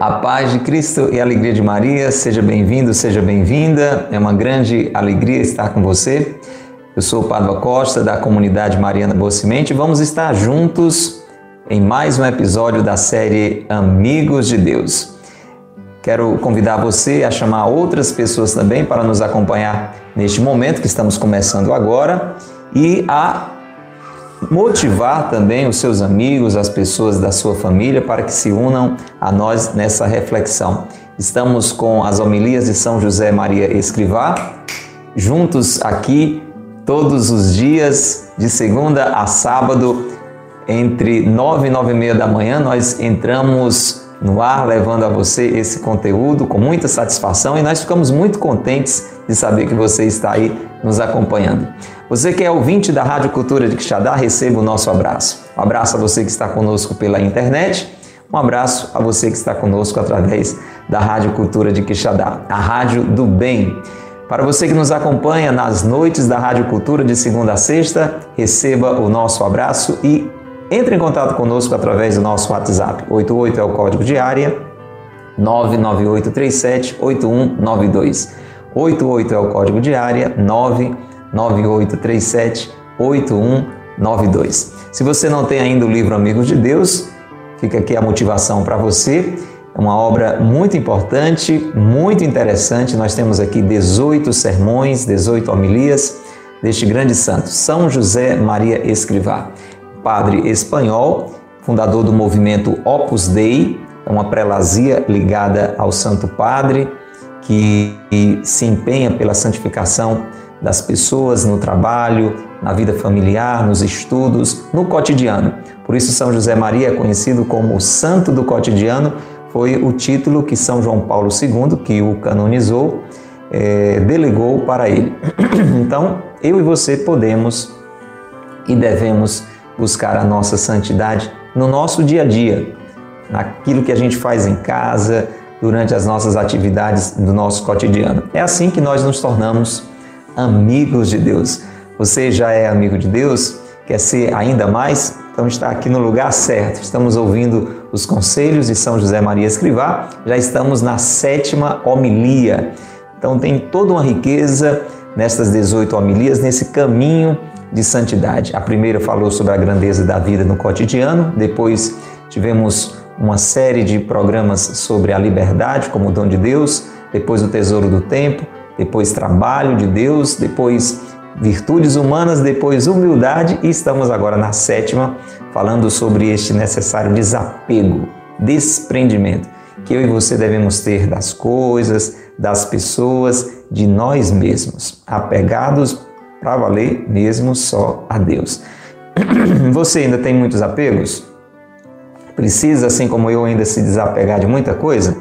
A paz de Cristo e a alegria de Maria, seja bem-vindo, seja bem-vinda. É uma grande alegria estar com você. Eu sou o Padre Costa, da comunidade Mariana Boa Semente. Vamos estar juntos em mais um episódio da série Amigos de Deus. Quero convidar você a chamar outras pessoas também para nos acompanhar neste momento que estamos começando agora e a motivar também os seus amigos, as pessoas da sua família para que se unam a nós nessa reflexão. Estamos com as homilias de São José Maria Escrivá, juntos aqui todos os dias, de segunda a sábado, entre nove e nove e meia da manhã, nós entramos no ar levando a você esse conteúdo com muita satisfação e nós ficamos muito contentes de saber que você está aí nos acompanhando. Você que é ouvinte da Rádio Cultura de Quixadá, receba o nosso abraço. Um abraço a você que está conosco pela internet, um abraço a você que está conosco através da Rádio Cultura de Quixadá, a Rádio do Bem. Para você que nos acompanha nas noites da Rádio Cultura de segunda a sexta, receba o nosso abraço e entre em contato conosco através do nosso WhatsApp. 88 é o código de área 99837 8192. 88 é o código de área 998 9837 8192. Se você não tem ainda o livro Amigos de Deus, fica aqui a motivação para você. É uma obra muito importante, muito interessante. Nós temos aqui 18 sermões, 18 homilias deste grande santo, São José Maria Escrivá, padre espanhol, fundador do movimento Opus Dei, é uma prelazia ligada ao Santo Padre que se empenha pela santificação das pessoas no trabalho, na vida familiar, nos estudos, no cotidiano. Por isso, São José Maria é conhecido como o Santo do Cotidiano, foi o título que São João Paulo II, que o canonizou, é, delegou para ele. Então, eu e você podemos e devemos buscar a nossa santidade no nosso dia a dia, naquilo que a gente faz em casa, durante as nossas atividades do nosso cotidiano. É assim que nós nos tornamos amigos de Deus. Você já é amigo de Deus? Quer ser ainda mais? Então está aqui no lugar certo. Estamos ouvindo os conselhos de São José Maria Escrivá. Já estamos na sétima homilia. Então tem toda uma riqueza nestas 18 homilias, nesse caminho de santidade. A primeira falou sobre a grandeza da vida no cotidiano, depois tivemos uma série de programas sobre a liberdade como dom de Deus, depois o tesouro do tempo, depois trabalho de Deus, depois virtudes humanas, depois humildade e estamos agora na sétima, falando sobre este necessário desapego, desprendimento que eu e você devemos ter das coisas, das pessoas, de nós mesmos, apegados para valer mesmo só a Deus. Você ainda tem muitos apegos? Precisa, assim como eu, ainda se desapegar de muita coisa?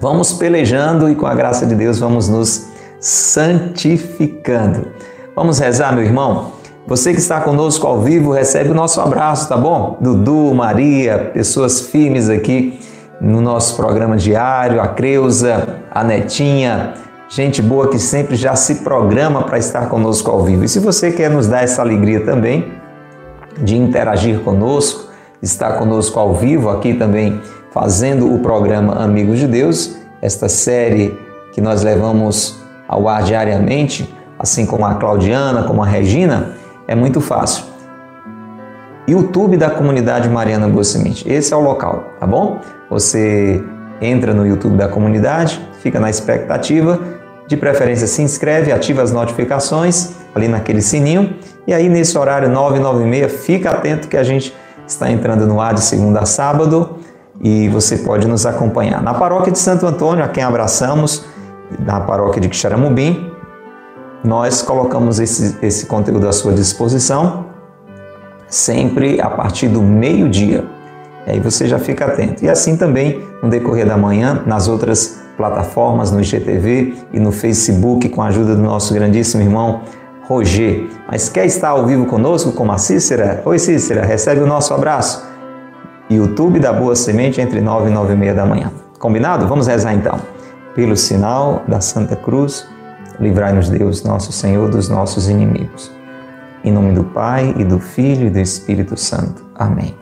Vamos pelejando e com a graça de Deus vamos nos santificando. Vamos rezar, meu irmão? Você que está conosco ao vivo, recebe o nosso abraço, tá bom? Dudu, Maria, pessoas firmes aqui no nosso programa diário, a Creuza, a Netinha, gente boa que sempre já se programa para estar conosco ao vivo. E se você quer nos dar essa alegria também de interagir conosco, estar conosco ao vivo aqui também fazendo o programa Amigos de Deus, esta série que nós levamos ao ar diariamente, assim como a Claudiana, como a Regina, é muito fácil. YouTube da comunidade Mariana Boa. Esse é o local, tá bom? Você entra no YouTube da comunidade, fica na expectativa, de preferência se inscreve, ativa as notificações ali naquele sininho e aí nesse horário 9, 9 e meia, fica atento que a gente está entrando no ar de segunda a sábado e você pode nos acompanhar. Na paróquia de Santo Antônio, a quem abraçamos, na paróquia de Quixaramubim, nós colocamos esse, esse conteúdo à sua disposição sempre a partir do meio-dia. Aí você já fica atento. E assim também no decorrer da manhã, nas outras plataformas, no IGTV e no Facebook, com a ajuda do nosso grandíssimo irmão Roger. Mas quer estar ao vivo conosco, como a Cícera? Oi, Cícera, recebe o nosso abraço. YouTube da Boa Semente entre 9 e 9 e meia da manhã. Combinado? Vamos rezar então. Pelo sinal da Santa Cruz, livrai-nos Deus, nosso Senhor, dos nossos inimigos. Em nome do Pai, e do Filho e do Espírito Santo. Amém.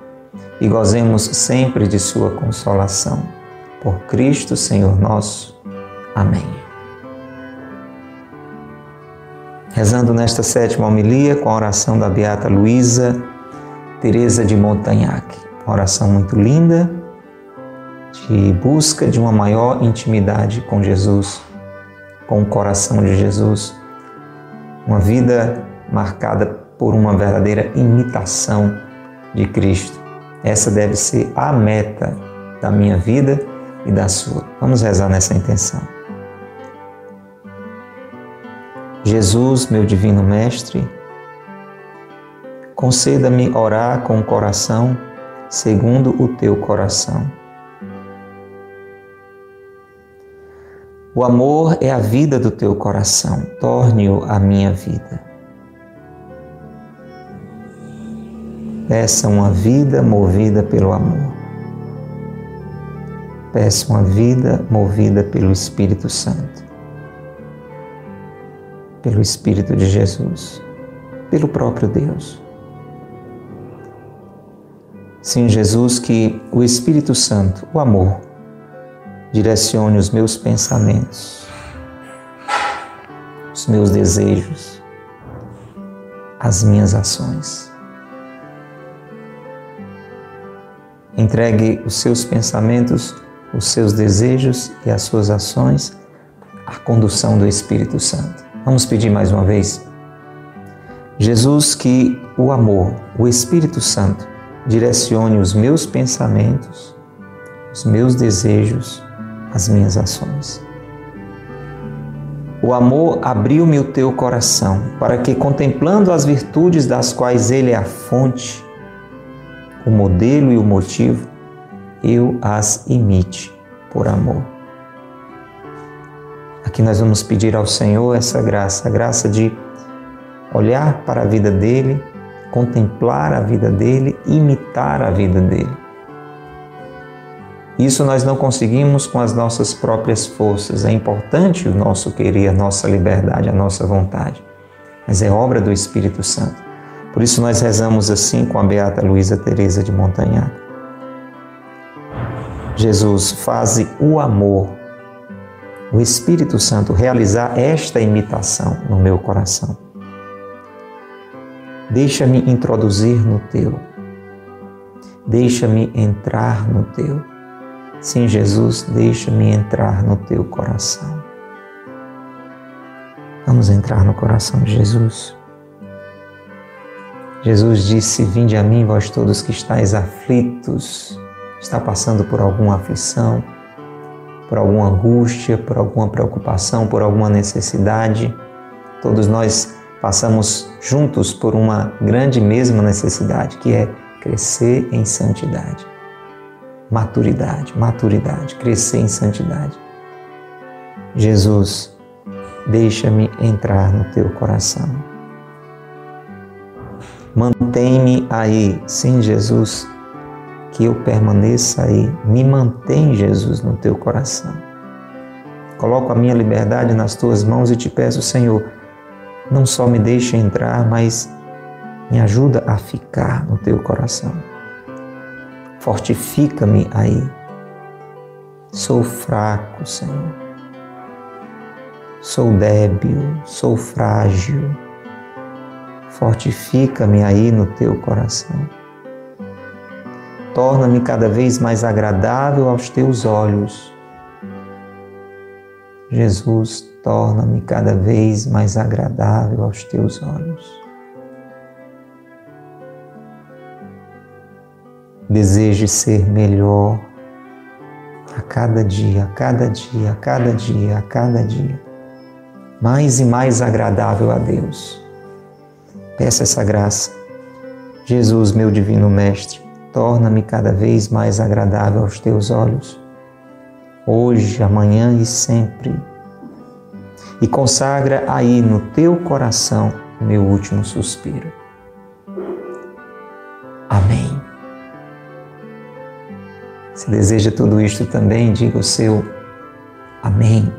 e gozemos sempre de Sua consolação. Por Cristo, Senhor nosso. Amém. Rezando nesta sétima homilia com a oração da Beata Luísa Teresa de Montagnac. Uma oração muito linda de busca de uma maior intimidade com Jesus, com o coração de Jesus. Uma vida marcada por uma verdadeira imitação de Cristo. Essa deve ser a meta da minha vida e da sua. Vamos rezar nessa intenção. Jesus, meu divino Mestre, conceda-me orar com o coração segundo o teu coração. O amor é a vida do teu coração, torne-o a minha vida. Peça uma vida movida pelo amor. Peça uma vida movida pelo Espírito Santo, pelo Espírito de Jesus, pelo próprio Deus. Sim, Jesus, que o Espírito Santo, o amor, direcione os meus pensamentos, os meus desejos, as minhas ações. Entregue os seus pensamentos, os seus desejos e as suas ações à condução do Espírito Santo. Vamos pedir mais uma vez. Jesus, que o amor, o Espírito Santo, direcione os meus pensamentos, os meus desejos, as minhas ações. O amor abriu-me o teu coração, para que, contemplando as virtudes das quais ele é a fonte, o modelo e o motivo, eu as imite por amor. Aqui nós vamos pedir ao Senhor essa graça, a graça de olhar para a vida dele, contemplar a vida dele, imitar a vida dele. Isso nós não conseguimos com as nossas próprias forças. É importante o nosso querer, a nossa liberdade, a nossa vontade, mas é obra do Espírito Santo. Por isso nós rezamos assim com a beata Luísa Teresa de Montagnac. Jesus, faze o amor, o Espírito Santo realizar esta imitação no meu coração. Deixa-me introduzir no teu. Deixa-me entrar no teu. Sim, Jesus, deixa-me entrar no teu coração. Vamos entrar no coração de Jesus. Jesus disse: Vinde a mim, vós todos que estáis aflitos, está passando por alguma aflição, por alguma angústia, por alguma preocupação, por alguma necessidade. Todos nós passamos juntos por uma grande mesma necessidade, que é crescer em santidade. Maturidade, maturidade, crescer em santidade. Jesus, deixa-me entrar no teu coração. Mantém-me aí, sim, Jesus, que eu permaneça aí. Me mantém, Jesus, no teu coração. Coloco a minha liberdade nas tuas mãos e te peço, Senhor, não só me deixe entrar, mas me ajuda a ficar no teu coração. Fortifica-me aí. Sou fraco, Senhor. Sou débil, sou frágil Fortifica-me aí no teu coração. Torna-me cada vez mais agradável aos teus olhos. Jesus, torna-me cada vez mais agradável aos teus olhos. Deseje ser melhor, a cada dia, a cada dia, a cada dia, a cada dia, mais e mais agradável a Deus. Peça essa graça. Jesus, meu divino Mestre, torna-me cada vez mais agradável aos teus olhos, hoje, amanhã e sempre. E consagra aí no teu coração meu último suspiro. Amém. Se deseja tudo isto também, diga o seu Amém.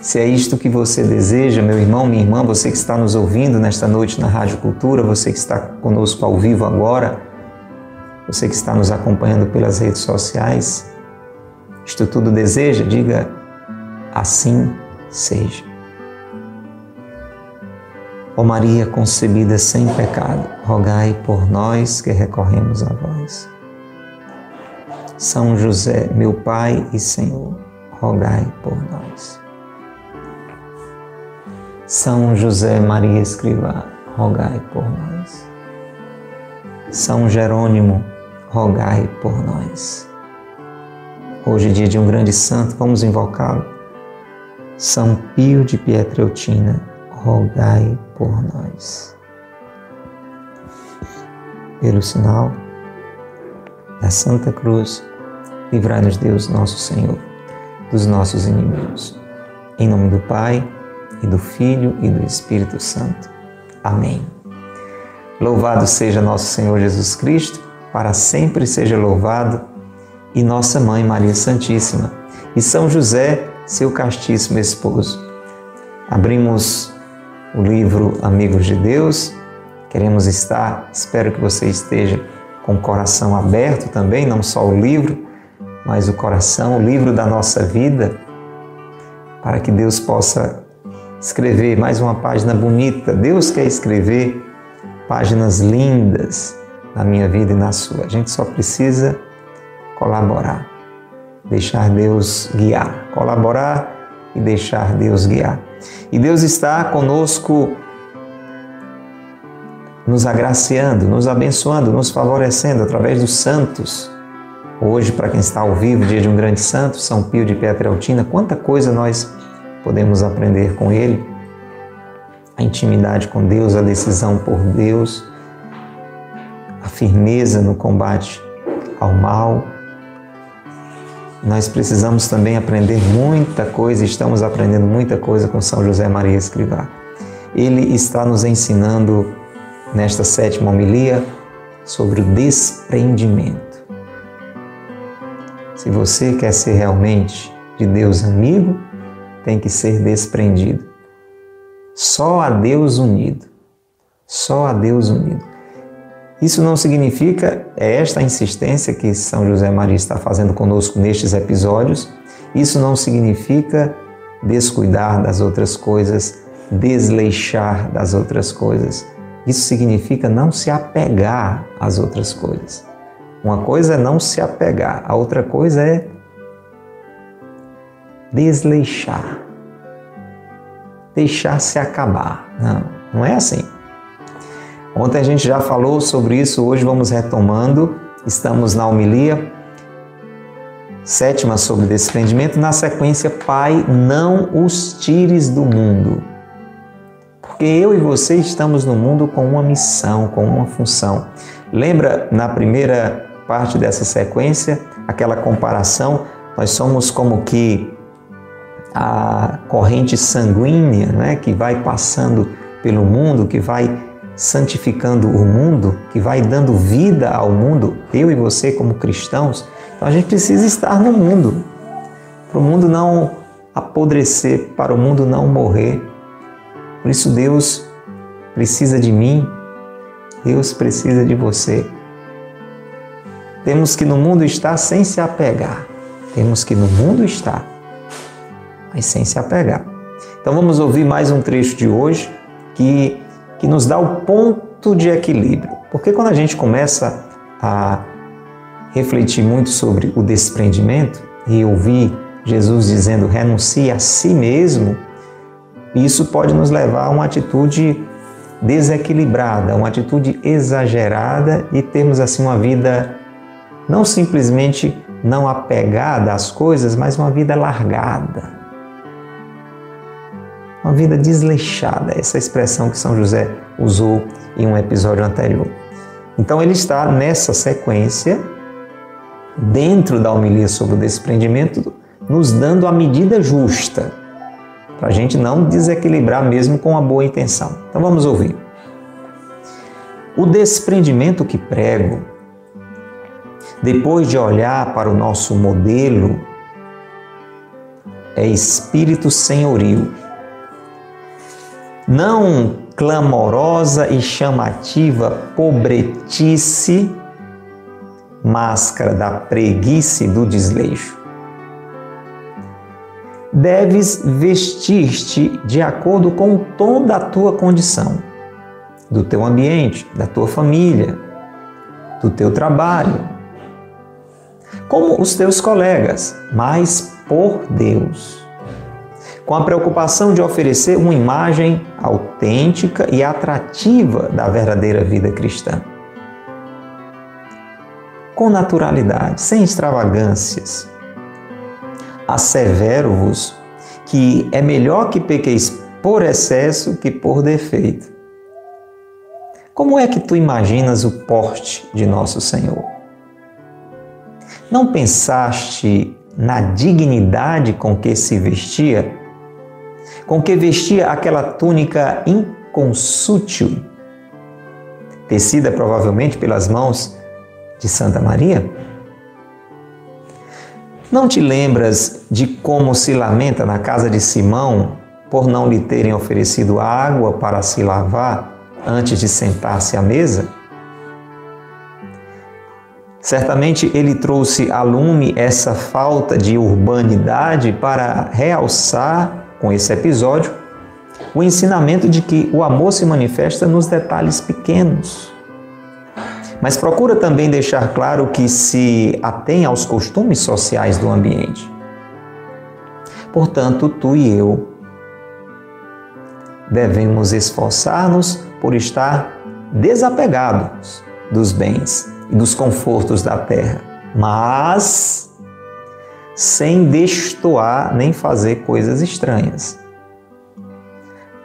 Se é isto que você deseja, meu irmão, minha irmã, você que está nos ouvindo nesta noite na Rádio Cultura, você que está conosco ao vivo agora, você que está nos acompanhando pelas redes sociais, isto tudo deseja, diga assim seja. Ó Maria concebida sem pecado, rogai por nós que recorremos a vós. São José, meu Pai e Senhor, rogai por nós. São José Maria Escrivá, rogai por nós. São Jerônimo, rogai por nós. Hoje, é dia de um grande santo, vamos invocá-lo. São Pio de Pietreutina, rogai por nós. Pelo sinal da Santa Cruz, Livrai-nos, Deus, nosso Senhor, dos nossos inimigos. Em nome do Pai, e do Filho e do Espírito Santo. Amém. Louvado seja nosso Senhor Jesus Cristo, para sempre seja louvado, e nossa Mãe Maria Santíssima, e São José, seu castíssimo esposo. Abrimos o livro Amigos de Deus, queremos estar, espero que você esteja com o coração aberto também, não só o livro, mas o coração, o livro da nossa vida, para que Deus possa escrever mais uma página bonita. Deus quer escrever páginas lindas na minha vida e na sua. A gente só precisa colaborar, deixar Deus guiar, colaborar e deixar Deus guiar. E Deus está conosco nos agraciando, nos abençoando, nos favorecendo através dos santos Hoje, para quem está ao vivo, dia de um grande santo, São Pio de Pietrelcina, quanta coisa nós podemos aprender com ele. A intimidade com Deus, a decisão por Deus, a firmeza no combate ao mal. Nós precisamos também aprender muita coisa, estamos aprendendo muita coisa com São José Maria Escrivá. Ele está nos ensinando nesta sétima homilia sobre o desprendimento. Se você quer ser realmente de Deus amigo, tem que ser desprendido. Só a Deus unido. Só a Deus unido. Isso não significa, é esta insistência que São José Maria está fazendo conosco nestes episódios, isso não significa descuidar das outras coisas, desleixar das outras coisas. Isso significa não se apegar às outras coisas. Uma coisa é não se apegar, a outra coisa é desleixar. Deixar-se acabar. Não, não é assim. Ontem a gente já falou sobre isso, hoje vamos retomando. Estamos na homilia sétima sobre desprendimento, na sequência, Pai, não os tires do mundo. Porque eu e você estamos no mundo com uma missão, com uma função. Lembra na primeira parte dessa sequência, aquela comparação, nós somos como que a corrente sanguínea né, que vai passando pelo mundo, que vai santificando o mundo, que vai dando vida ao mundo, eu e você como cristãos. Então a gente precisa estar no mundo, para o mundo não apodrecer, para o mundo não morrer. Por isso Deus precisa de mim, Deus precisa de você. Temos que no mundo estar sem se apegar. Temos que no mundo estar, mas sem se apegar. Então vamos ouvir mais um trecho de hoje que, que nos dá o ponto de equilíbrio. Porque quando a gente começa a refletir muito sobre o desprendimento e ouvir Jesus dizendo renuncie a si mesmo, isso pode nos levar a uma atitude desequilibrada, uma atitude exagerada e termos assim uma vida não simplesmente não apegada às coisas, mas uma vida largada. Uma vida desleixada, essa expressão que São José usou em um episódio anterior. Então ele está nessa sequência, dentro da homilia sobre o desprendimento, nos dando a medida justa, para a gente não desequilibrar mesmo com uma boa intenção. Então vamos ouvir. O desprendimento que prego, depois de olhar para o nosso modelo, é espírito senhorio. Não clamorosa e chamativa pobretice, máscara da preguiça e do desleixo. Deves vestir-te de acordo com toda a tua condição, do teu ambiente, da tua família, do teu trabalho, como os teus colegas, mas por Deus com a preocupação de oferecer uma imagem autêntica e atrativa da verdadeira vida cristã. Com naturalidade, sem extravagâncias. Assevero-vos que é melhor que pequeis por excesso que por defeito. Como é que tu imaginas o porte de nosso Senhor? Não pensaste na dignidade com que se vestia com que vestia aquela túnica inconsútil, tecida provavelmente pelas mãos de Santa Maria? Não te lembras de como se lamenta na casa de Simão por não lhe terem oferecido água para se lavar antes de sentar-se à mesa? Certamente ele trouxe a lume essa falta de urbanidade para realçar com esse episódio o ensinamento de que o amor se manifesta nos detalhes pequenos. Mas procura também deixar claro que se atém aos costumes sociais do ambiente. Portanto, tu e eu devemos esforçar-nos por estar desapegados dos bens e dos confortos da terra, mas sem destoar nem fazer coisas estranhas.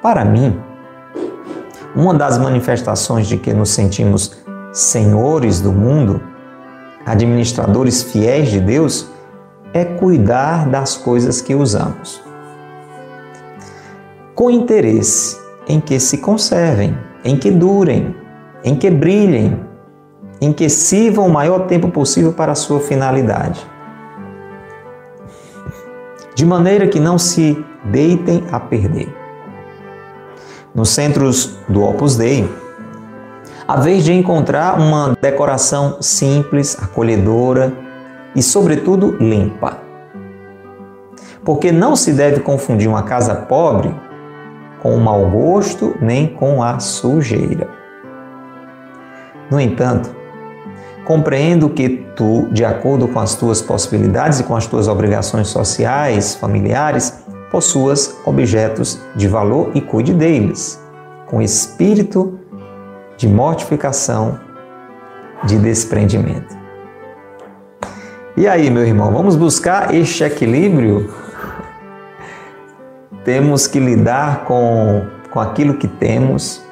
Para mim, uma das manifestações de que nos sentimos senhores do mundo, administradores fiéis de Deus, é cuidar das coisas que usamos. Com interesse em que se conservem, em que durem, em que brilhem, em que sirvam o maior tempo possível para a sua finalidade de maneira que não se deitem a perder. Nos centros do Opus Dei, a vez de encontrar uma decoração simples, acolhedora e, sobretudo, limpa. Porque não se deve confundir uma casa pobre com o mau gosto nem com a sujeira. No entanto, Compreendo que tu, de acordo com as tuas possibilidades e com as tuas obrigações sociais, familiares, possuas objetos de valor e cuide deles, com espírito de mortificação, de desprendimento. E aí, meu irmão, vamos buscar este equilíbrio? Temos que lidar com, com aquilo que temos,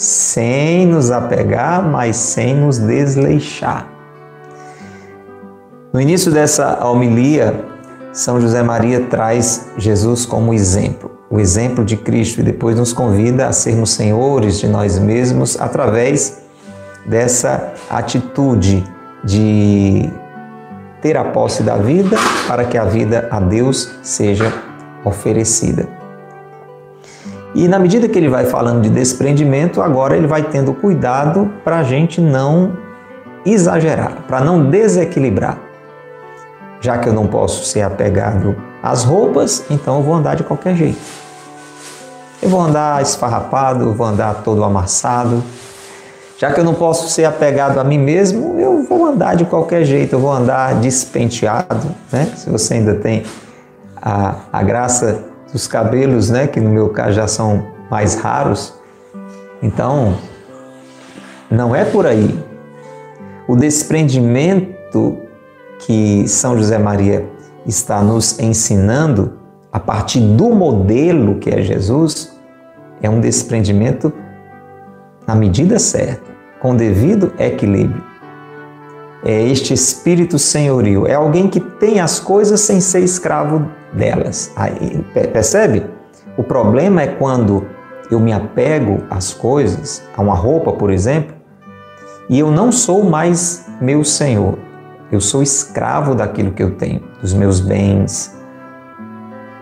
sem nos apegar, mas sem nos desleixar. No início dessa homilia, São José Maria traz Jesus como exemplo, o exemplo de Cristo, e depois nos convida a sermos senhores de nós mesmos através dessa atitude de ter a posse da vida para que a vida a Deus seja oferecida. E na medida que ele vai falando de desprendimento, agora ele vai tendo cuidado para a gente não exagerar, para não desequilibrar. Já que eu não posso ser apegado às roupas, então eu vou andar de qualquer jeito. Eu vou andar esfarrapado, vou andar todo amassado. Já que eu não posso ser apegado a mim mesmo, eu vou andar de qualquer jeito, eu vou andar despenteado, né? Se você ainda tem a, a graça dos cabelos, né, que no meu caso já são mais raros. Então, não é por aí. O desprendimento que São José Maria está nos ensinando a partir do modelo que é Jesus é um desprendimento na medida certa, com devido equilíbrio. É este espírito senhorio, é alguém que tem as coisas sem ser escravo delas. Aí, percebe? O problema é quando eu me apego às coisas, a uma roupa, por exemplo, e eu não sou mais meu senhor. Eu sou escravo daquilo que eu tenho, dos meus bens,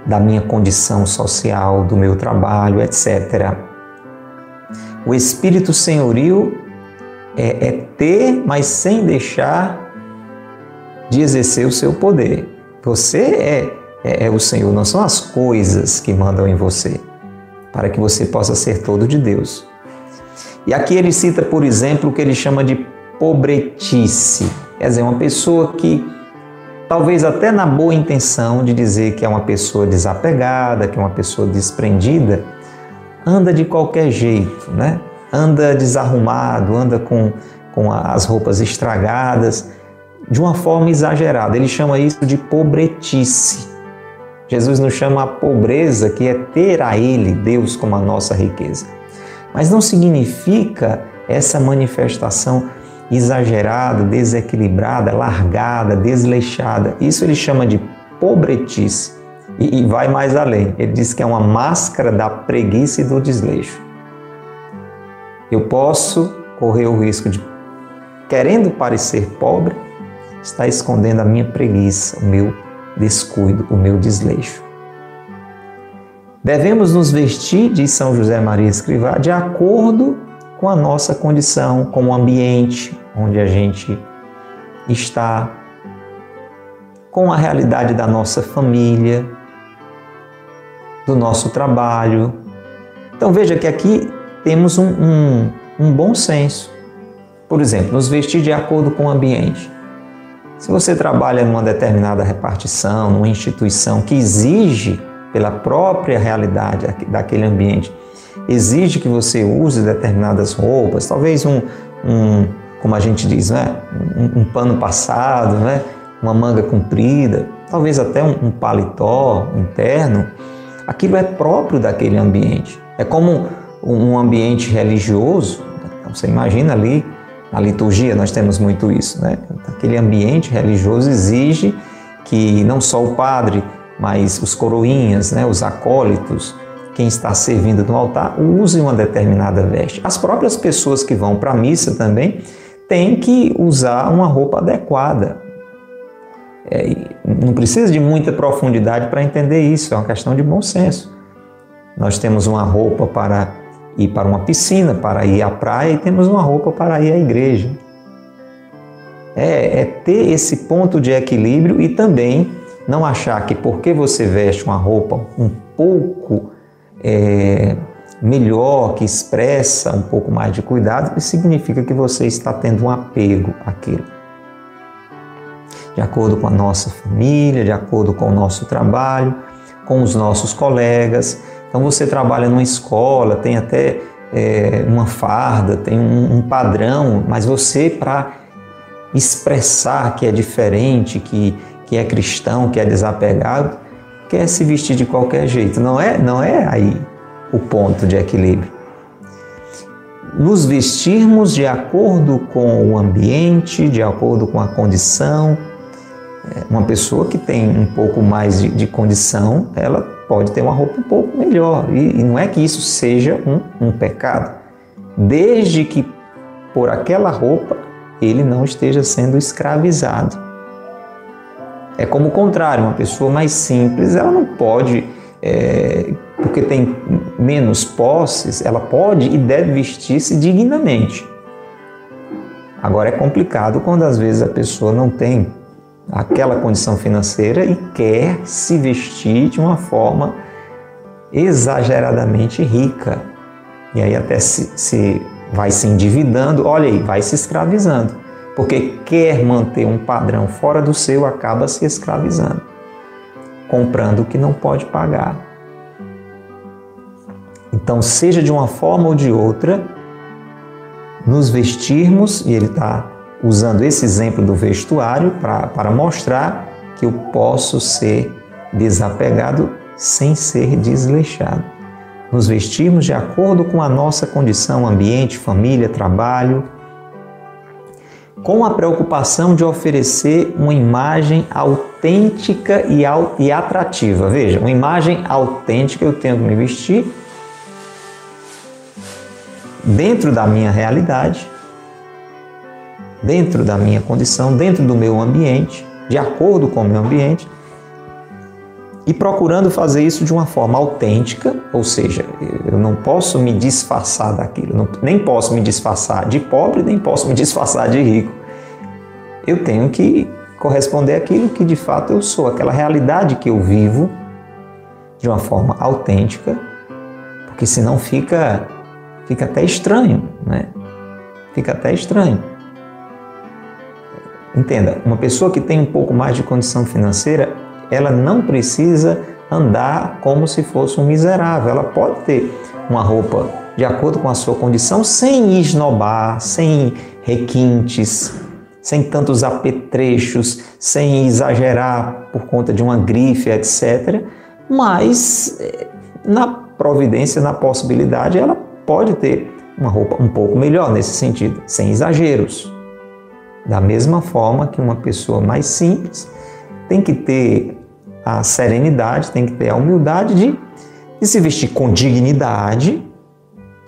da minha condição social, do meu trabalho, etc. O espírito senhorio é, é ter, mas sem deixar de exercer o seu poder. Você é, é, é o Senhor, não são as coisas que mandam em você, para que você possa ser todo de Deus. E aqui ele cita, por exemplo, o que ele chama de pobretice. Quer dizer, uma pessoa que, talvez até na boa intenção de dizer que é uma pessoa desapegada, que é uma pessoa desprendida, anda de qualquer jeito, né? anda desarrumado, anda com, com as roupas estragadas, de uma forma exagerada. Ele chama isso de pobretice. Jesus nos chama a pobreza, que é ter a Ele, Deus, como a nossa riqueza. Mas não significa essa manifestação exagerada, desequilibrada, largada, desleixada. Isso ele chama de pobretice. E, e vai mais além. Ele diz que é uma máscara da preguiça e do desleixo eu posso correr o risco de, querendo parecer pobre, estar escondendo a minha preguiça, o meu descuido, o meu desleixo. Devemos nos vestir, diz São José Maria Escrivá, de acordo com a nossa condição, com o ambiente onde a gente está, com a realidade da nossa família, do nosso trabalho. Então veja que aqui temos um, um, um bom senso. Por exemplo, nos vestir de acordo com o ambiente. Se você trabalha numa determinada repartição, numa instituição que exige, pela própria realidade daquele ambiente, exige que você use determinadas roupas, talvez um, um como a gente diz, né? um, um pano passado, né? uma manga comprida, talvez até um, um paletó interno, aquilo é próprio daquele ambiente. É como um ambiente religioso, então você imagina ali, na liturgia nós temos muito isso, né? Aquele ambiente religioso exige que não só o padre, mas os coroinhas, né, os acólitos, quem está servindo no altar, use uma determinada veste. As próprias pessoas que vão para a missa também têm que usar uma roupa adequada. É, não precisa de muita profundidade para entender isso, é uma questão de bom senso. Nós temos uma roupa para ir para uma piscina, para ir à praia e temos uma roupa para ir à igreja. É, é ter esse ponto de equilíbrio e também não achar que porque você veste uma roupa um pouco é, melhor, que expressa um pouco mais de cuidado, significa que você está tendo um apego àquilo. De acordo com a nossa família, de acordo com o nosso trabalho, com os nossos colegas, então você trabalha numa escola, tem até é, uma farda, tem um, um padrão, mas você, para expressar que é diferente, que, que é cristão, que é desapegado, quer se vestir de qualquer jeito. Não é, não é aí o ponto de equilíbrio. Nos vestirmos de acordo com o ambiente, de acordo com a condição. É, uma pessoa que tem um pouco mais de, de condição, ela pode ter uma roupa um pouco melhor. E, e não é que isso seja um, um pecado, desde que por aquela roupa ele não esteja sendo escravizado. É como o contrário, uma pessoa mais simples, ela não pode, é, porque tem menos posses, ela pode e deve vestir-se dignamente. Agora é complicado quando às vezes a pessoa não tem aquela condição financeira e quer se vestir de uma forma exageradamente rica. E aí até se, se vai se endividando, olha aí, vai se escravizando. Porque quer manter um padrão fora do seu, acaba se escravizando, comprando o que não pode pagar. Então, seja de uma forma ou de outra, nos vestirmos, e ele está usando esse exemplo do vestuário para mostrar que eu posso ser desapegado sem ser desleixado. Nos vestirmos de acordo com a nossa condição, ambiente, família, trabalho, com a preocupação de oferecer uma imagem autêntica e atrativa. Veja, uma imagem autêntica eu tenho que me vestir dentro da minha realidade, dentro da minha condição, dentro do meu ambiente, de acordo com o meu ambiente, e procurando fazer isso de uma forma autêntica, ou seja, eu não posso me disfarçar daquilo, não, nem posso me disfarçar de pobre, nem posso me disfarçar de rico. Eu tenho que corresponder àquilo que de fato eu sou, aquela realidade que eu vivo de uma forma autêntica, porque senão fica fica até estranho, né? Fica até estranho. Entenda, uma pessoa que tem um pouco mais de condição financeira, ela não precisa andar como se fosse um miserável. Ela pode ter uma roupa de acordo com a sua condição, sem esnobar, sem requintes, sem tantos apetrechos, sem exagerar por conta de uma grife, etc. Mas eh, na providência, na possibilidade, ela pode ter uma roupa um pouco melhor nesse sentido, sem exageros. Da mesma forma que uma pessoa mais simples tem que ter a serenidade, tem que ter a humildade de, de se vestir com dignidade,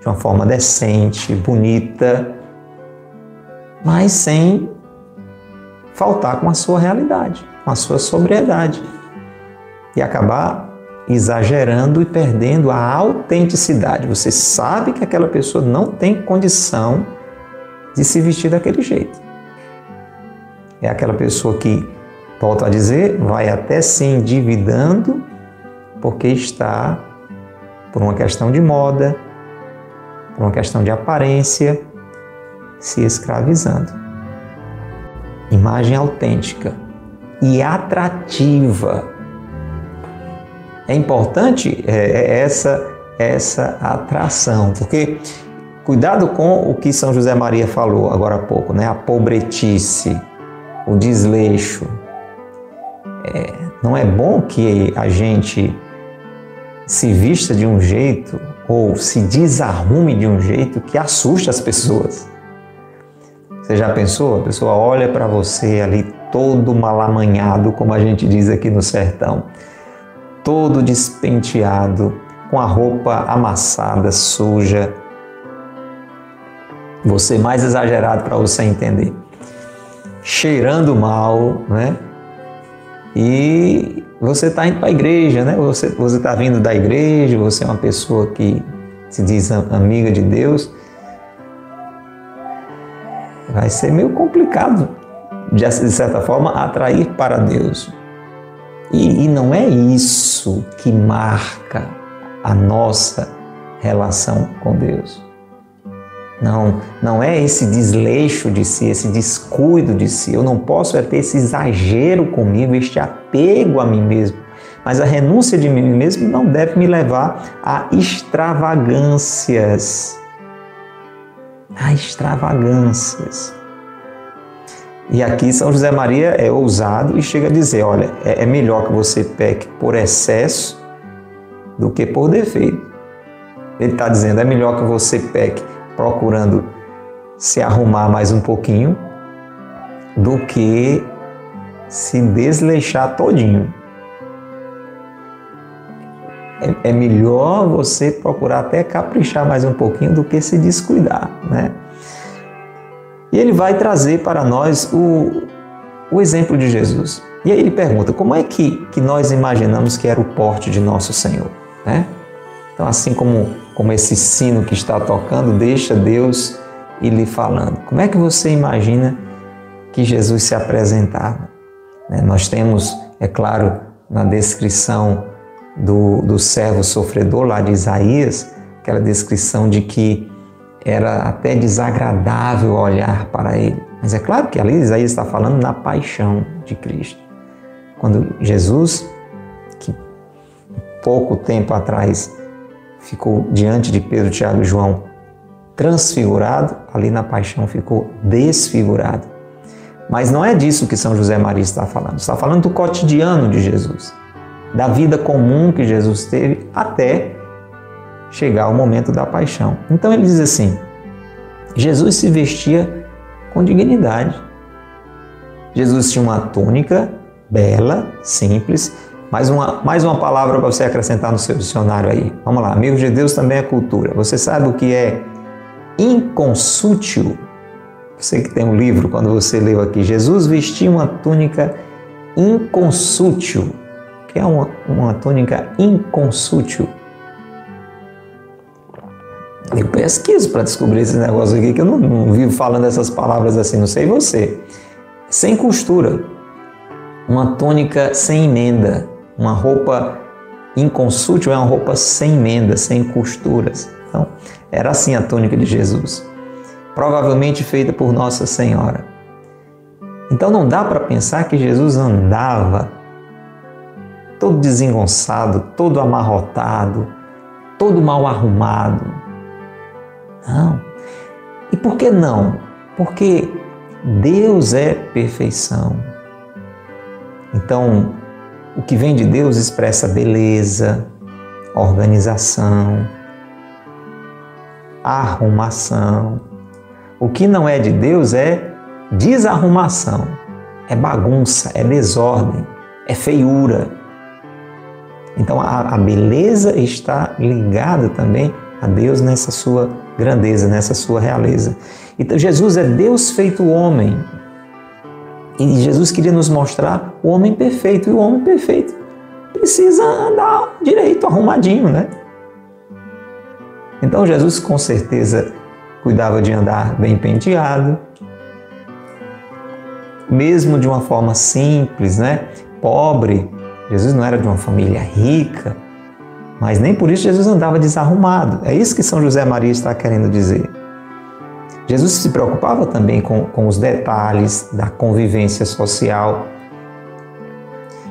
de uma forma decente, bonita, mas sem faltar com a sua realidade, com a sua sobriedade e acabar exagerando e perdendo a autenticidade. Você sabe que aquela pessoa não tem condição de se vestir daquele jeito. É aquela pessoa que volto a dizer, vai até se endividando porque está por uma questão de moda, por uma questão de aparência, se escravizando. Imagem autêntica e atrativa. É importante é, é essa, essa atração, porque cuidado com o que São José Maria falou agora há pouco, né? a pobretice, o desleixo, é, não é bom que a gente se vista de um jeito ou se desarrume de um jeito que assusta as pessoas. Você já pensou? A pessoa olha para você ali todo malamanhado, como a gente diz aqui no sertão, todo despenteado, com a roupa amassada, suja. Você mais exagerado para você entender. Cheirando mal, né? E você está indo para a igreja, né? Você está vindo da igreja, você é uma pessoa que se diz amiga de Deus. Vai ser meio complicado, de certa forma, atrair para Deus. E, e não é isso que marca a nossa relação com Deus. Não, não é esse desleixo de si, esse descuido de si. Eu não posso é ter esse exagero comigo, este apego a mim mesmo. Mas a renúncia de mim mesmo não deve me levar a extravagâncias. A extravagâncias. E aqui São José Maria é ousado e chega a dizer: olha, é, é melhor que você peque por excesso do que por defeito. Ele está dizendo: é melhor que você peque procurando se arrumar mais um pouquinho do que se desleixar todinho. É, é melhor você procurar até caprichar mais um pouquinho do que se descuidar, né? E ele vai trazer para nós o, o exemplo de Jesus. E aí ele pergunta: como é que, que nós imaginamos que era o porte de nosso Senhor? Né? Então, assim como como esse sino que está tocando, deixa Deus ir lhe falando. Como é que você imagina que Jesus se apresentava? Né, nós temos, é claro, na descrição do, do servo sofredor lá de Isaías, aquela descrição de que era até desagradável olhar para ele. Mas é claro que ali Isaías está falando na paixão de Cristo. Quando Jesus, que pouco tempo atrás ficou diante de Pedro, Tiago e João transfigurado, ali na paixão ficou desfigurado. Mas não é disso que São José Maria está falando. Está falando do cotidiano de Jesus, da vida comum que Jesus teve até chegar o momento da paixão. Então ele diz assim: Jesus se vestia com dignidade. Jesus tinha uma túnica bela, simples. Mais uma, mais uma palavra para você acrescentar no seu dicionário aí. Vamos lá, amigos de Deus também é cultura. Você sabe o que é inconsútil? Você que tem um livro, quando você leu aqui, Jesus vestia uma túnica inconsútil. O que é uma, uma túnica inconsútil? Eu pesquiso para descobrir esse negócio aqui, que eu não, não vivo falando essas palavras assim, não sei você. Sem costura, uma túnica sem emenda, uma roupa inconsútil é uma roupa sem emenda, sem costuras. Então, era assim a túnica de Jesus, provavelmente feita por Nossa Senhora. Então não dá para pensar que Jesus andava todo desengonçado, todo amarrotado, todo mal arrumado. Não. E por que não? Porque Deus é perfeição. Então, o que vem de Deus expressa beleza, organização, arrumação. O que não é de Deus é desarrumação, é bagunça, é desordem, é feiura. Então a, a beleza está ligada também a Deus nessa sua grandeza, nessa sua realeza. Então Jesus é Deus feito homem. E Jesus queria nos mostrar o homem perfeito. E o homem perfeito precisa andar direito, arrumadinho, né? Então Jesus com certeza cuidava de andar bem penteado, mesmo de uma forma simples, né? Pobre. Jesus não era de uma família rica, mas nem por isso Jesus andava desarrumado. É isso que São José Maria está querendo dizer. Jesus se preocupava também com, com os detalhes da convivência social.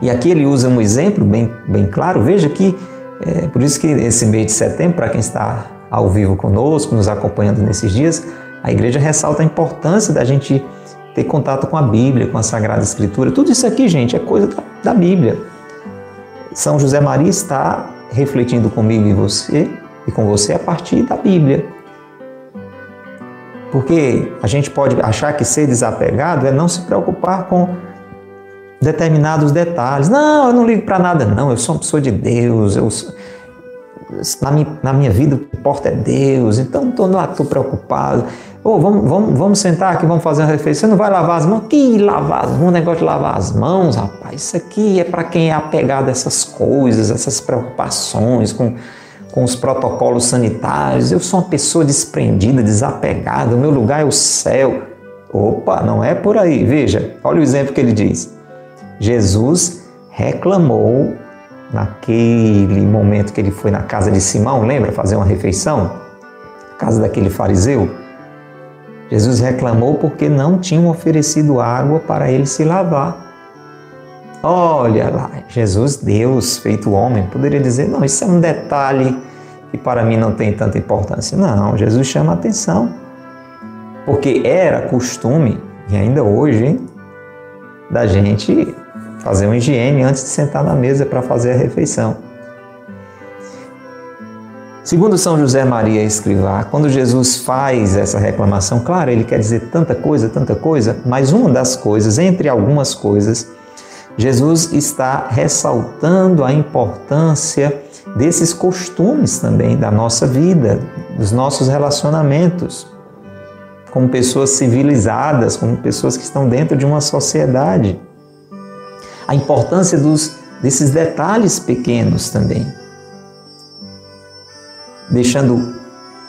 E aqui ele usa um exemplo bem, bem claro. Veja que, é, por isso que esse mês de setembro, para quem está ao vivo conosco, nos acompanhando nesses dias, a igreja ressalta a importância da gente ter contato com a Bíblia, com a Sagrada Escritura. Tudo isso aqui, gente, é coisa da, da Bíblia. São José Maria está refletindo comigo e você e com você a partir da Bíblia. Porque a gente pode achar que ser desapegado é não se preocupar com determinados detalhes. Não, eu não ligo para nada, não. Eu sou uma pessoa de Deus. Eu na, minha, na minha vida o que importa é Deus. Então não estou preocupado. Oh, vamos, vamos, vamos sentar aqui, vamos fazer uma refeição. Você não vai lavar as mãos? Que lavar as mãos? negócio de lavar as mãos, rapaz. Isso aqui é para quem é apegado a essas coisas, essas preocupações com, com os protocolos sanitários. Eu sou uma pessoa desprendida, desapegada. O meu lugar é o céu. Opa, não é por aí. Veja, olha o exemplo que ele diz. Jesus reclamou naquele momento que ele foi na casa de Simão, lembra, fazer uma refeição? casa daquele fariseu. Jesus reclamou porque não tinham oferecido água para ele se lavar. Olha lá, Jesus, Deus feito homem, poderia dizer: não, isso é um detalhe que para mim não tem tanta importância. Não, Jesus chama atenção. Porque era costume, e ainda hoje, hein, da gente fazer uma higiene antes de sentar na mesa para fazer a refeição. Segundo São José Maria Escrivá, quando Jesus faz essa reclamação, claro, ele quer dizer tanta coisa, tanta coisa, mas uma das coisas, entre algumas coisas, Jesus está ressaltando a importância desses costumes também da nossa vida, dos nossos relacionamentos, como pessoas civilizadas, como pessoas que estão dentro de uma sociedade. A importância dos, desses detalhes pequenos também deixando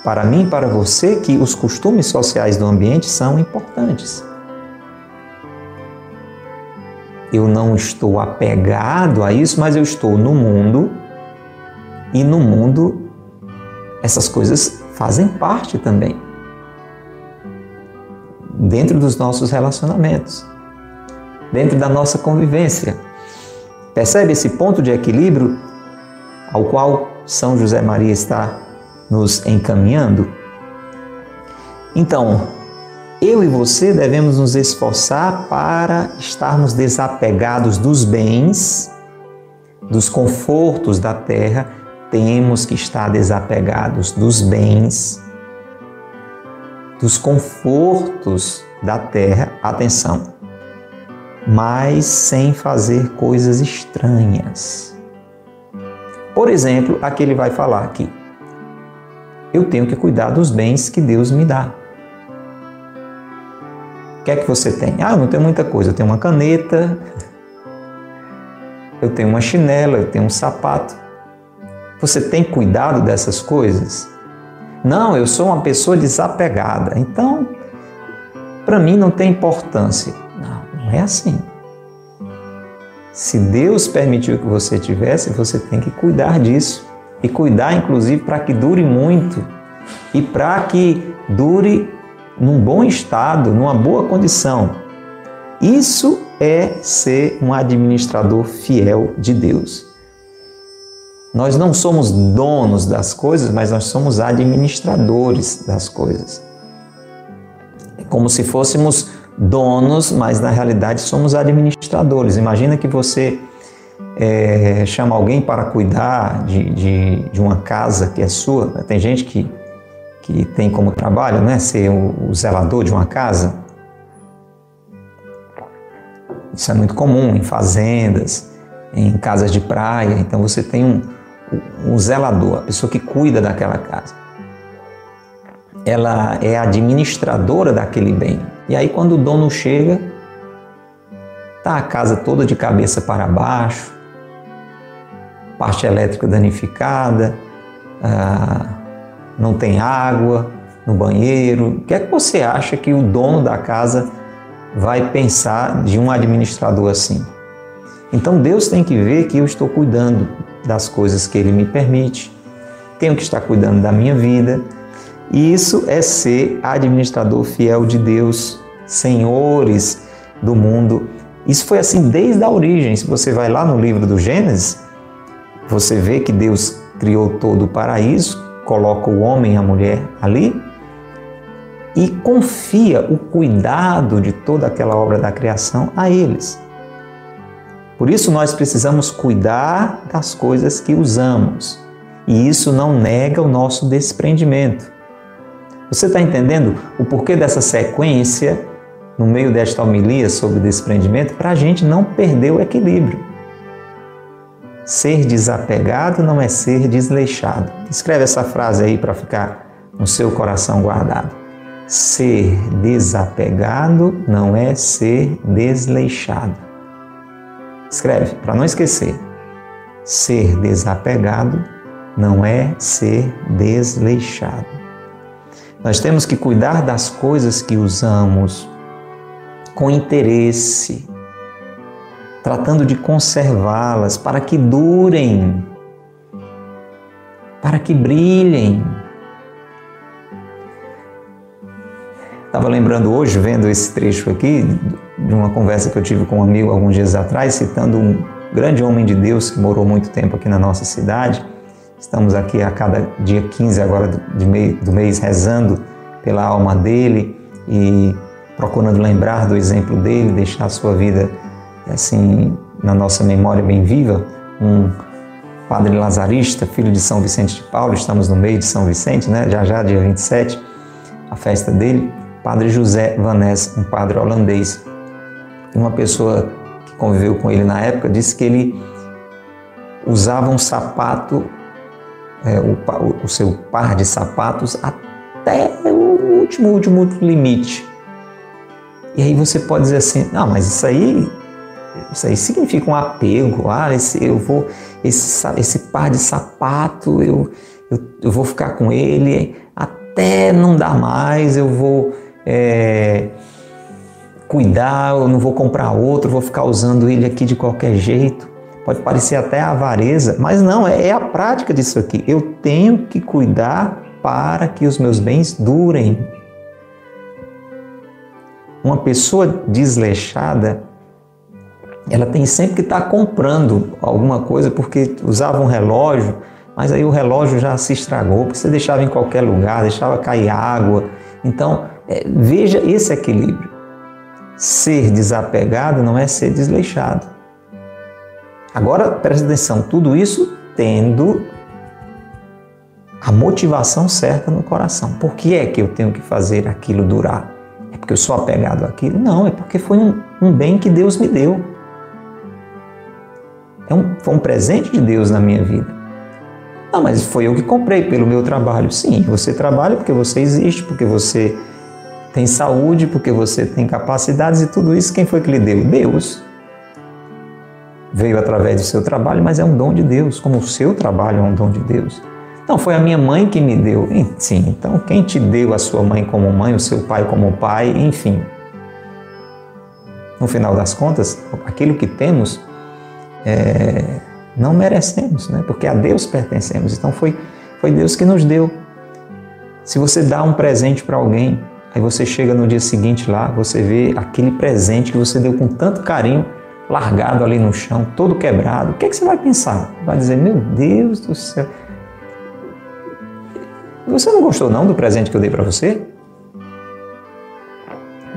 para mim e para você que os costumes sociais do ambiente são importantes. Eu não estou apegado a isso, mas eu estou no mundo e no mundo essas coisas fazem parte também dentro dos nossos relacionamentos, dentro da nossa convivência. Percebe esse ponto de equilíbrio ao qual São José Maria está nos encaminhando? Então, eu e você devemos nos esforçar para estarmos desapegados dos bens, dos confortos da terra, temos que estar desapegados dos bens, dos confortos da terra, atenção, mas sem fazer coisas estranhas. Por exemplo, aqui ele vai falar aqui: eu tenho que cuidar dos bens que Deus me dá. O que é que você tem? Ah, não tenho muita coisa. Eu tenho uma caneta, eu tenho uma chinela, eu tenho um sapato. Você tem cuidado dessas coisas? Não, eu sou uma pessoa desapegada. Então, para mim não tem importância. Não, não é assim. Se Deus permitiu que você tivesse, você tem que cuidar disso. E cuidar, inclusive, para que dure muito e para que dure num bom estado, numa boa condição. Isso é ser um administrador fiel de Deus. Nós não somos donos das coisas, mas nós somos administradores das coisas. É como se fôssemos donos, mas na realidade somos administradores. Imagina que você é, chama alguém para cuidar de, de, de, uma casa que é sua. Tem gente que que tem como trabalho né, ser o, zelador de uma casa. Isso é muito comum em fazendas, em casas de praia. Então você tem um, um zelador, a pessoa que cuida daquela casa. Ela é administradora daquele bem. E aí quando o dono chega, tá a casa toda de cabeça para baixo, parte elétrica danificada, ah, não tem água no banheiro. O que é que você acha que o dono da casa vai pensar de um administrador assim? Então Deus tem que ver que eu estou cuidando das coisas que Ele me permite, tenho que estar cuidando da minha vida. E isso é ser administrador fiel de Deus, senhores do mundo. Isso foi assim desde a origem. Se você vai lá no livro do Gênesis, você vê que Deus criou todo o paraíso, coloca o homem e a mulher ali e confia o cuidado de toda aquela obra da criação a eles. Por isso nós precisamos cuidar das coisas que usamos. E isso não nega o nosso desprendimento. Você está entendendo o porquê dessa sequência no meio desta homilia sobre desprendimento? Para a gente não perder o equilíbrio. Ser desapegado não é ser desleixado. Escreve essa frase aí para ficar no seu coração guardado. Ser desapegado não é ser desleixado. Escreve para não esquecer. Ser desapegado não é ser desleixado. Nós temos que cuidar das coisas que usamos com interesse, tratando de conservá-las para que durem, para que brilhem. Estava lembrando hoje, vendo esse trecho aqui, de uma conversa que eu tive com um amigo alguns dias atrás, citando um grande homem de Deus que morou muito tempo aqui na nossa cidade. Estamos aqui a cada dia 15 agora do mês rezando pela alma dele e procurando lembrar do exemplo dele, deixar a sua vida assim, na nossa memória bem viva, um padre lazarista, filho de São Vicente de Paulo, estamos no meio de São Vicente, né? já já, dia 27, a festa dele, padre José Vanés, um padre holandês. Uma pessoa que conviveu com ele na época disse que ele usava um sapato, é, o, o seu par de sapatos, até o último, último limite. E aí você pode dizer assim, não, mas isso aí isso aí significa um apego. Ah, esse, eu vou, esse, esse par de sapato, eu, eu, eu vou ficar com ele até não dar mais, eu vou é, cuidar, eu não vou comprar outro, vou ficar usando ele aqui de qualquer jeito. Pode parecer até avareza, mas não, é, é a prática disso aqui. Eu tenho que cuidar para que os meus bens durem. Uma pessoa desleixada, ela tem sempre que estar comprando alguma coisa porque usava um relógio, mas aí o relógio já se estragou, porque você deixava em qualquer lugar, deixava cair água. Então, É, veja esse equilíbrio. Ser desapegado não é ser desleixado. Agora, preste atenção, tudo isso tendo a motivação certa no coração. Por que é que eu tenho que fazer aquilo durar? É porque eu sou apegado àquilo? Não, é porque foi um, um bem que Deus me deu. É um, foi um presente de Deus na minha vida. Ah, mas foi eu que comprei pelo meu trabalho. Sim, você trabalha porque você existe, porque você tem saúde, porque você tem capacidades e tudo isso. Quem foi que lhe deu? Deus. Veio através do seu trabalho, mas é um dom de Deus, como o seu trabalho é um dom de Deus. Não, foi a minha mãe que me deu. Sim, então quem te deu a sua mãe como mãe, o seu pai como pai, enfim. No final das contas, aquilo que temos é, não merecemos, né? porque a Deus pertencemos. Então foi, foi Deus que nos deu. Se você dá um presente para alguém, aí você chega no dia seguinte lá, você vê aquele presente que você deu com tanto carinho, largado ali no chão, todo quebrado, o que, é que você vai pensar? Vai dizer, meu Deus do céu. Você não gostou não do presente que eu dei para você?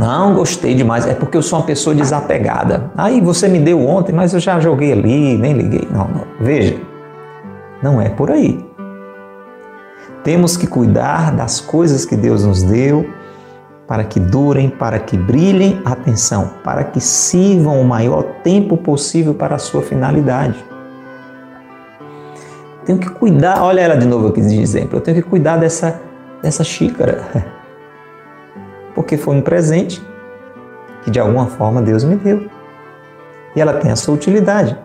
Não, gostei demais. É porque eu sou uma pessoa desapegada. Aí você me deu ontem, mas eu já joguei ali, nem liguei. Não, não. Veja, não é por aí. Temos que cuidar das coisas que Deus nos deu para que durem, para que brilhem, atenção, para que sirvam o maior tempo possível para a sua finalidade. Tenho que cuidar, olha ela de novo aqui de exemplo, eu tenho que cuidar dessa, dessa xícara porque foi um presente que de alguma forma Deus me deu. E ela tem a sua utilidade.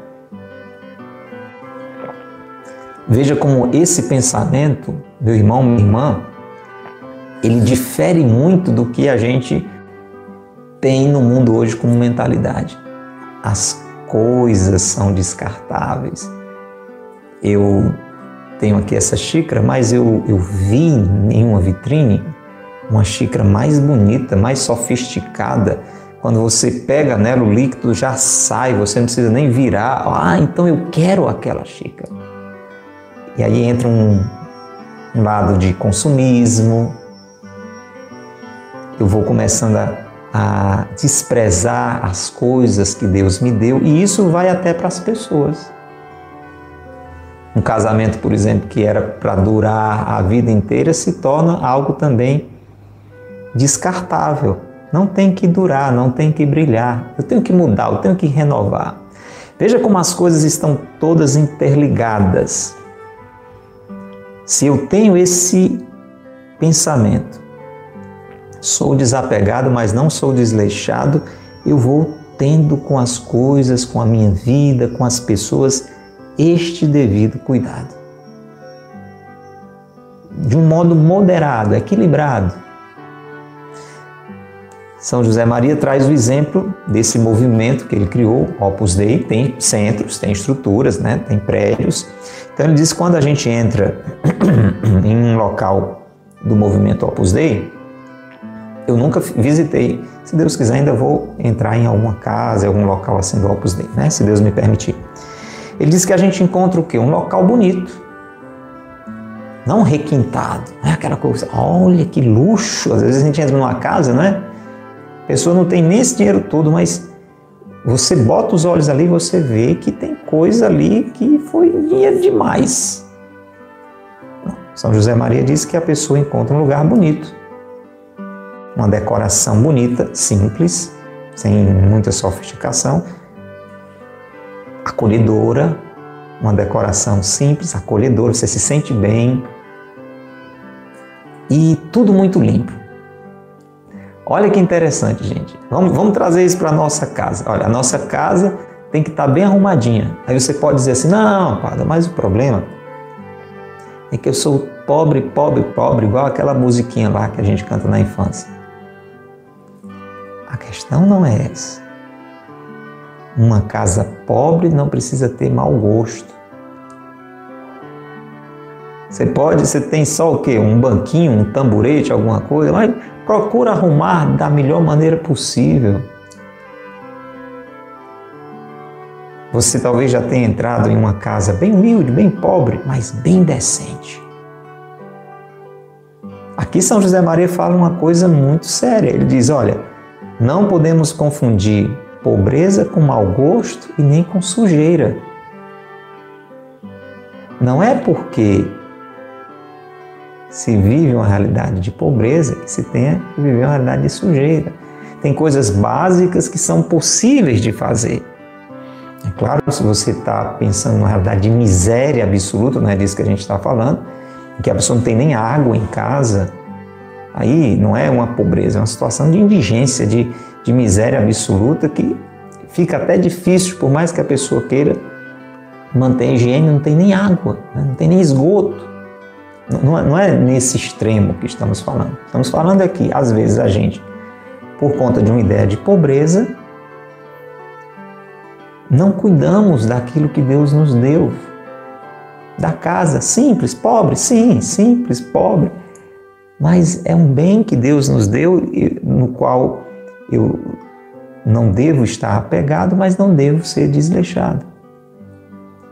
Veja como esse pensamento, meu irmão, minha irmã, ele difere muito do que a gente tem no mundo hoje como mentalidade. As coisas são descartáveis. Eu tenho aqui essa xícara, mas eu, eu vi em uma vitrine uma xícara mais bonita, mais sofisticada. Quando você pega nela o líquido já sai, você não precisa nem virar. Ah, então eu quero aquela xícara. E aí entra um, um lado de consumismo. Eu vou começando a, a desprezar as coisas que Deus me deu e isso vai até para as pessoas. Um casamento, por exemplo, que era para durar a vida inteira, se torna algo também descartável. Não tem que durar, não tem que brilhar. Eu tenho que mudar, eu tenho que renovar. Veja como as coisas estão todas interligadas. Se eu tenho esse pensamento, sou desapegado, mas não sou desleixado, eu vou tendo com as coisas, com a minha vida, com as pessoas, este devido cuidado. De um modo moderado, equilibrado são José Maria traz o exemplo desse movimento que ele criou, Opus Dei, tem centros, tem estruturas, né? tem prédios. Então ele diz que quando a gente entra em um local do movimento Opus Dei, eu nunca visitei. Se Deus quiser, ainda vou entrar em alguma casa, algum local assim do Opus Dei, né? se Deus me permitir. Ele diz que a gente encontra o quê? Um local bonito, não requintado, não é aquela coisa, olha que luxo. Às vezes a gente entra numa casa, é? A pessoa não tem nem esse dinheiro todo, mas você bota os olhos ali e você vê que tem coisa ali que foi dinheiro demais. São José Maria diz que a pessoa encontra um lugar bonito, uma decoração bonita, simples, sem muita sofisticação, acolhedora, uma decoração simples, acolhedora, você se sente bem e tudo muito limpo. Olha que interessante, gente. Vamos, vamos trazer isso para a nossa casa. Olha, a nossa casa tem que estar tá bem arrumadinha. Aí você pode dizer assim: não, padre, mas o problema é que eu sou pobre, pobre, pobre, igual aquela musiquinha lá que a gente canta na infância. A questão não é essa. Uma casa pobre não precisa ter mau gosto. Você pode, você tem só o quê? Um banquinho, um tamborete, alguma coisa, mas procura arrumar da melhor maneira possível. Você talvez já tenha entrado em uma casa bem humilde, bem pobre, mas bem decente. Aqui São José Maria fala uma coisa muito séria. Ele diz: olha, não podemos confundir pobreza com mau gosto e nem com sujeira. Não é porque se vive uma realidade de pobreza que se tenha que viver uma realidade de sujeira. Tem coisas básicas que são possíveis de fazer. É claro, se você está pensando numa realidade de miséria absoluta, não é disso que a gente está falando, que a pessoa não tem nem água em casa, aí não é uma pobreza, é uma situação de indigência, de, de miséria absoluta que fica até difícil, por mais que a pessoa queira manter a higiene, não tem nem água, né? não tem nem esgoto. Não, não é nesse extremo que estamos falando. Estamos falando aqui, às vezes, a gente, por conta de uma ideia de pobreza, não cuidamos daquilo que Deus nos deu. Da casa, simples, pobre, sim, simples, pobre. Mas é um bem que Deus nos deu, no qual eu não devo estar apegado, mas não devo ser desleixado.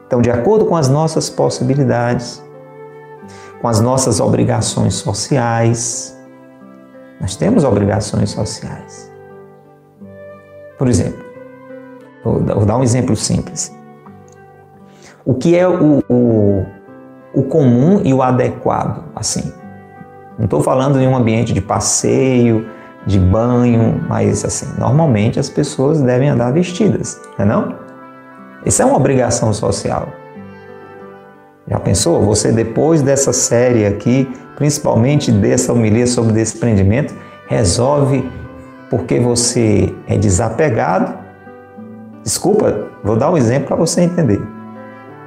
Então, de acordo com as nossas possibilidades, com as nossas obrigações sociais. Nós temos obrigações sociais. Por exemplo, vou dar um exemplo simples. O que é o, o, o comum e o adequado, assim? Não estou falando em um ambiente de passeio, de banho, mas assim, normalmente as pessoas devem andar vestidas, não é não? Isso é uma obrigação social. Já pensou? Você, depois dessa série aqui, principalmente dessa homilia sobre desprendimento, resolve porque você é desapegado. Desculpa, vou dar um exemplo para você entender.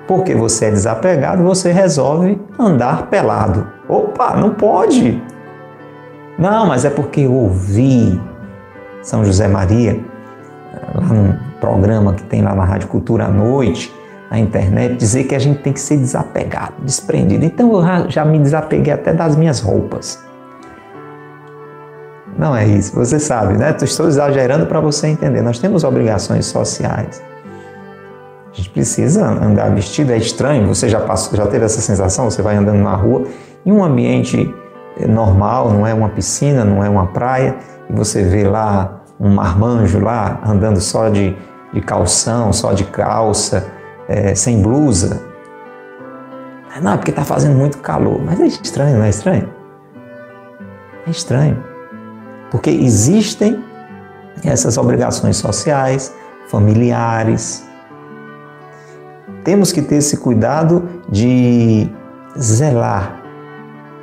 Porque você é desapegado, você resolve andar pelado. Opa, não pode! Não, mas é porque eu ouvi São José Maria, lá num programa que tem lá na Rádio Cultura à noite, na internet dizer que a gente tem que ser desapegado, desprendido. Então eu já me desapeguei até das minhas roupas. Não é isso, você sabe, né? Estou exagerando para você entender. Nós temos obrigações sociais. A gente precisa andar vestido, é estranho. Você já passou, já teve essa sensação? Você vai andando na rua em um ambiente eh, normal, não é uma piscina, não é uma praia, e você vê lá um marmanjo lá andando só de, de calção, só de calça, é, sem blusa. Não, porque está fazendo muito calor. Mas é estranho, não é estranho? É estranho. Porque existem essas obrigações sociais, familiares. Temos que ter esse cuidado de zelar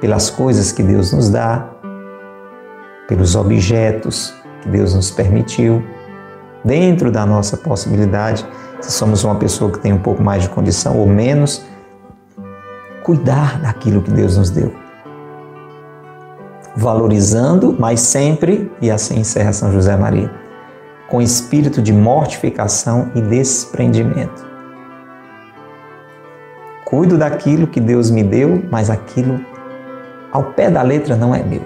pelas coisas que Deus nos dá, pelos objetos que Deus nos permitiu, dentro da nossa possibilidade somos uma pessoa que tem um pouco mais de condição ou menos, cuidar daquilo que Deus nos deu. Valorizando, mas sempre, e assim encerra São José Maria, com espírito de mortificação e desprendimento. Cuido daquilo que Deus me deu, mas aquilo ao pé da letra não é meu.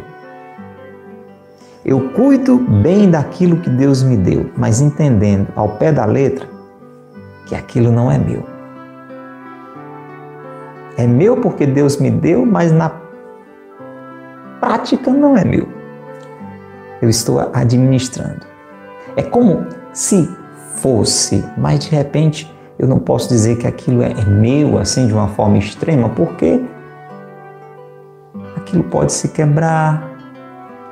Eu cuido bem daquilo que Deus me deu, mas entendendo ao pé da letra que aquilo não é meu. É meu porque Deus me deu, mas na prática não é meu. Eu estou administrando. É como se fosse, mas de repente eu não posso dizer que aquilo é meu assim de uma forma extrema, porque aquilo pode se quebrar,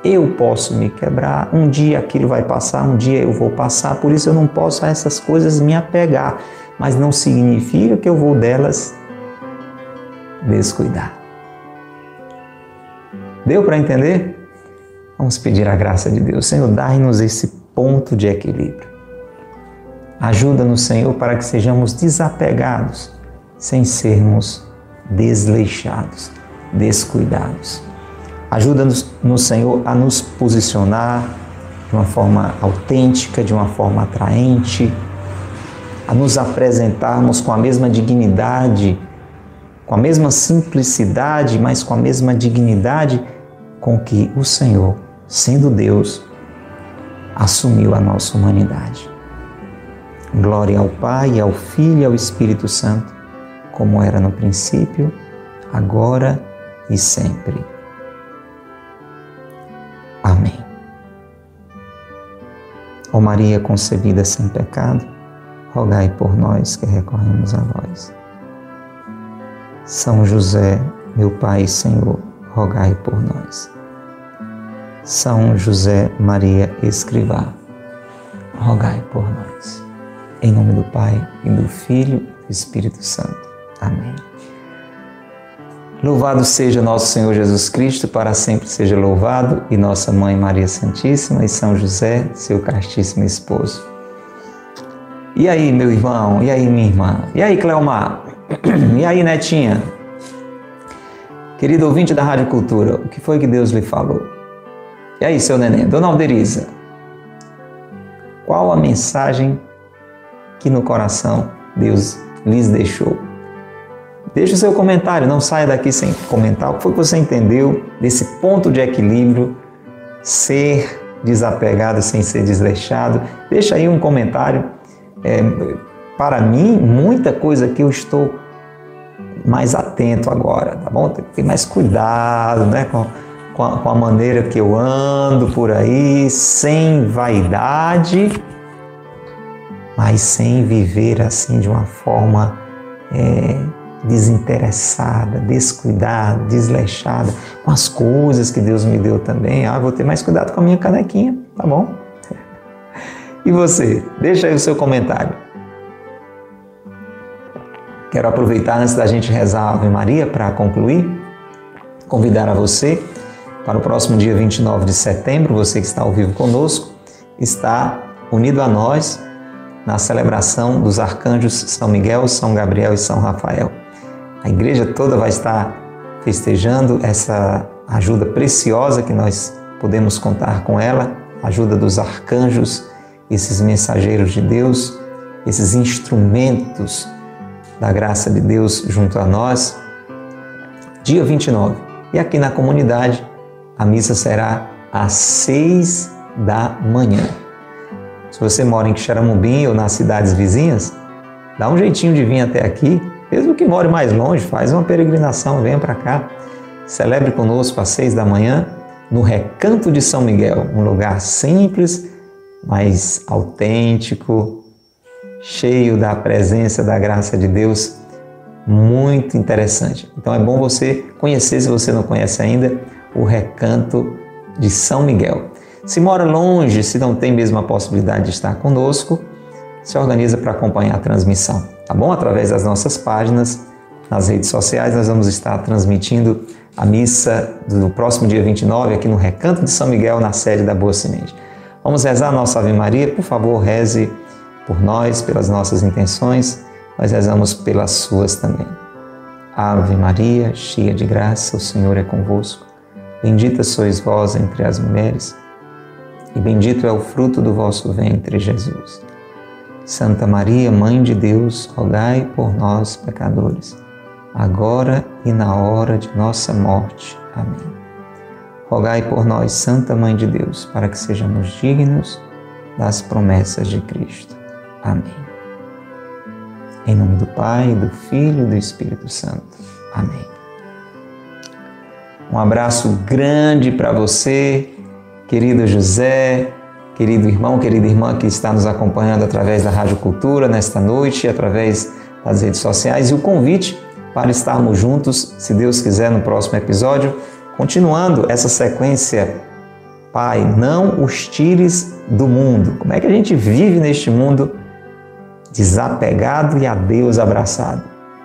eu posso me quebrar, um dia aquilo vai passar, um dia eu vou passar, por isso eu não posso a essas coisas me apegar, mas não significa que eu vou delas descuidar. Deu para entender? Vamos pedir a graça de Deus. Senhor, dai-nos esse ponto de equilíbrio. Ajuda-nos, Senhor, para que sejamos desapegados, sem sermos desleixados, descuidados. Ajuda-nos, no Senhor, a nos posicionar de uma forma autêntica, de uma forma atraente, a nos apresentarmos com a mesma dignidade, com a mesma simplicidade, mas com a mesma dignidade com que o Senhor, sendo Deus, assumiu a nossa humanidade. Glória ao Pai, ao Filho e ao Espírito Santo, como era no princípio, agora e sempre. Ó Maria concebida sem pecado, rogai por nós que recorremos a vós. São José, meu Pai e Senhor, rogai por nós. São José Maria Escrivá, rogai por nós. Em nome do Pai e do Filho e do Espírito Santo. Amém. Louvado seja nosso Senhor Jesus Cristo, para sempre seja louvado, e nossa Mãe Maria Santíssima e São José, seu castíssimo esposo. E aí, meu irmão? E aí, minha irmã? E aí, Cleomar? E aí, netinha? Querido ouvinte da Rádio Cultura, o que foi que Deus lhe falou? E aí, seu neném? Dona Alderiza, qual a mensagem que no coração Deus lhes deixou? Deixe o seu comentário, não saia daqui sem comentar o que foi que você entendeu desse ponto de equilíbrio, ser desapegado sem ser desleixado. Deixa aí um comentário. É, para mim, muita coisa que eu estou mais atento agora, tá bom? Tem mais cuidado, né? Com, com a, com a maneira que eu ando por aí, sem vaidade, mas sem viver assim de uma forma é, desinteressada, descuidada, desleixada com as coisas que Deus me deu também. Ah, vou ter mais cuidado com a minha canequinha, tá bom? E você? Deixa aí o seu comentário. Quero aproveitar antes da gente rezar a Ave Maria para concluir, convidar a você para o próximo dia 29 de setembro, você que está ao vivo conosco, está unido a nós na celebração dos arcanjos São Miguel, São Gabriel e São Rafael. A igreja toda vai estar festejando essa ajuda preciosa que nós podemos contar com ela, a ajuda dos arcanjos, esses mensageiros de Deus, esses instrumentos da graça de Deus junto a nós. Dia 29. E aqui na comunidade, a missa será às seis da manhã. Se você mora em Xaramubim ou nas cidades vizinhas, dá um jeitinho de vir até aqui mesmo que more mais longe, faz uma peregrinação, venha para cá. Celebre conosco às seis da manhã no Recanto de São Miguel, um lugar simples, mas autêntico, cheio da presença da graça de Deus, muito interessante. Então é bom você conhecer, se você não conhece ainda, o Recanto de São Miguel. Se mora longe, se não tem mesmo a possibilidade de estar conosco, se organiza para acompanhar a transmissão, tá bom? Através das nossas páginas nas redes sociais, nós vamos estar transmitindo a missa do próximo dia 29 aqui no Recanto de São Miguel, na sede da Boa Semente. Vamos rezar a nossa Ave Maria, por favor, reze por nós, pelas nossas intenções, nós rezamos pelas suas também. Ave Maria, cheia de graça, o Senhor é convosco. Bendita sois vós entre as mulheres, e bendito é o fruto do vosso ventre, Jesus. Santa Maria, Mãe de Deus, rogai por nós, pecadores, agora e na hora de nossa morte. Amém. Rogai por nós, Santa Mãe de Deus, para que sejamos dignos das promessas de Cristo. Amém. Em nome do Pai, do Filho e do Espírito Santo. Amém. Um abraço grande para você, querido José, querido irmão, querida irmã que está nos acompanhando através da Rádio Cultura nesta noite, através das redes sociais e o convite para estarmos juntos, se Deus quiser, no próximo episódio, continuando essa sequência. Pai, não os tires do mundo. Como é que a gente vive neste mundo desapegado e a Deus abraçado?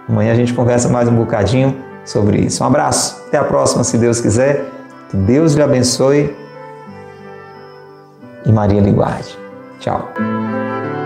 Amanhã a gente conversa mais um bocadinho sobre isso. Um abraço, até a próxima, se Deus quiser. Que Deus lhe abençoe e Maria lhe. Tchau.